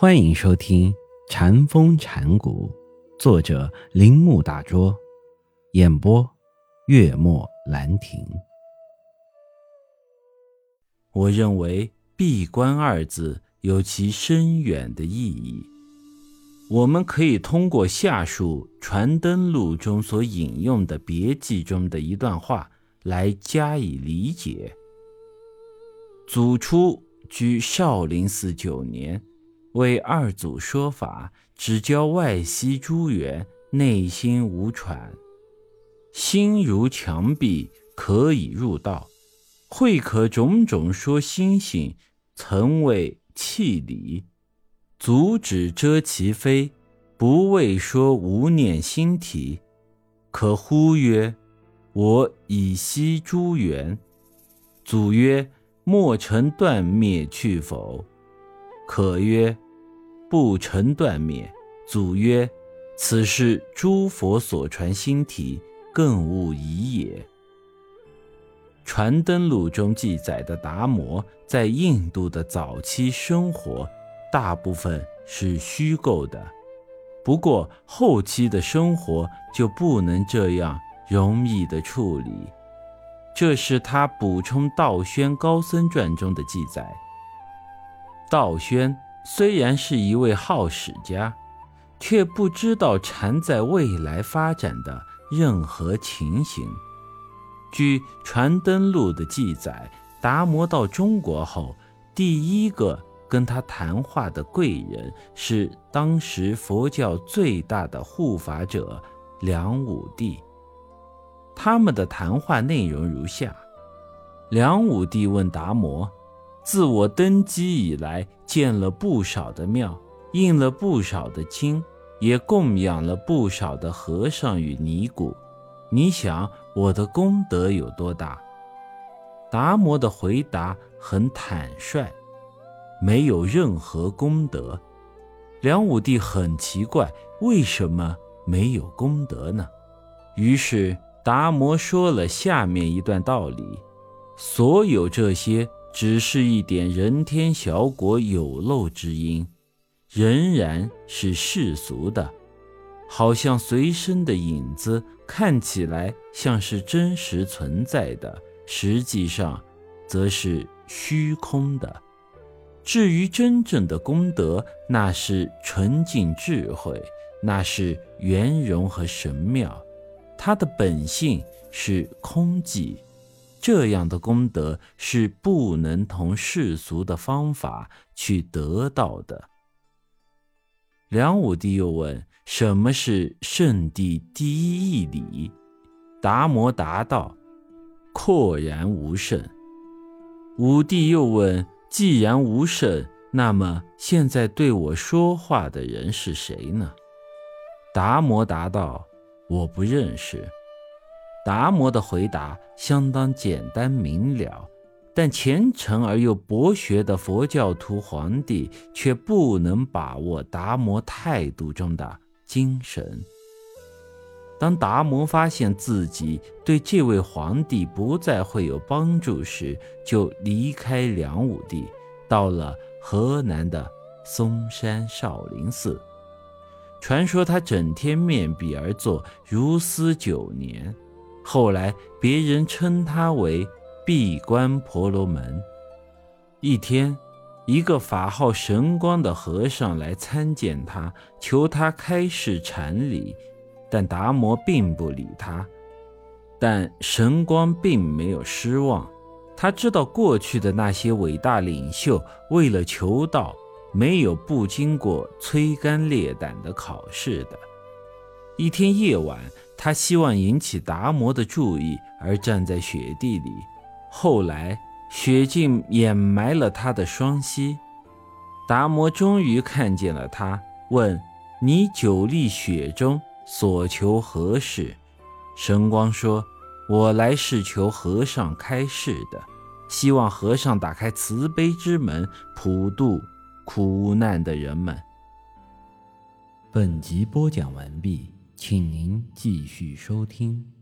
欢迎收听《禅风禅谷，作者铃木大拙，演播月末兰亭。我认为“闭关”二字有其深远的意义。我们可以通过下述《传灯录》中所引用的别记中的一段话来加以理解。祖初居少林寺九年。为二祖说法，只教外息诸缘，内心无喘，心如墙壁，可以入道。会可种种说心性，曾为气理，足止遮其非，不为说无念心体。可呼曰：“我以息诸缘。”祖曰：“莫成断灭去否？”可曰：“不成断灭。”祖曰：“此是诸佛所传心体，更无疑也。”《传灯录》中记载的达摩在印度的早期生活，大部分是虚构的。不过后期的生活就不能这样容易的处理。这是他补充道宣高僧传中的记载。道宣虽然是一位好史家，却不知道禅在未来发展的任何情形。据《传灯录》的记载，达摩到中国后，第一个跟他谈话的贵人是当时佛教最大的护法者梁武帝。他们的谈话内容如下：梁武帝问达摩。自我登基以来，建了不少的庙，印了不少的经，也供养了不少的和尚与尼姑。你想我的功德有多大？达摩的回答很坦率，没有任何功德。梁武帝很奇怪，为什么没有功德呢？于是达摩说了下面一段道理：所有这些。只是一点人天小果有漏之因，仍然是世俗的，好像随身的影子，看起来像是真实存在的，实际上则是虚空的。至于真正的功德，那是纯净智慧，那是圆融和神妙，它的本性是空寂。这样的功德是不能同世俗的方法去得到的。梁武帝又问：“什么是圣地第一义理？”达摩答道：“廓然无圣。”武帝又问：“既然无圣，那么现在对我说话的人是谁呢？”达摩答道：“我不认识。”达摩的回答相当简单明了，但虔诚而又博学的佛教徒皇帝却不能把握达摩态度中的精神。当达摩发现自己对这位皇帝不再会有帮助时，就离开梁武帝，到了河南的嵩山少林寺。传说他整天面壁而坐，如斯九年。后来，别人称他为闭关婆罗门。一天，一个法号神光的和尚来参见他，求他开示禅理，但达摩并不理他。但神光并没有失望，他知道过去的那些伟大领袖为了求道，没有不经过摧肝裂胆的考试的。一天夜晚。他希望引起达摩的注意，而站在雪地里。后来，雪竟掩埋了他的双膝。达摩终于看见了他，问：“你久立雪中，所求何事？”神光说：“我来是求和尚开示的，希望和尚打开慈悲之门，普度苦难的人们。”本集播讲完毕。请您继续收听。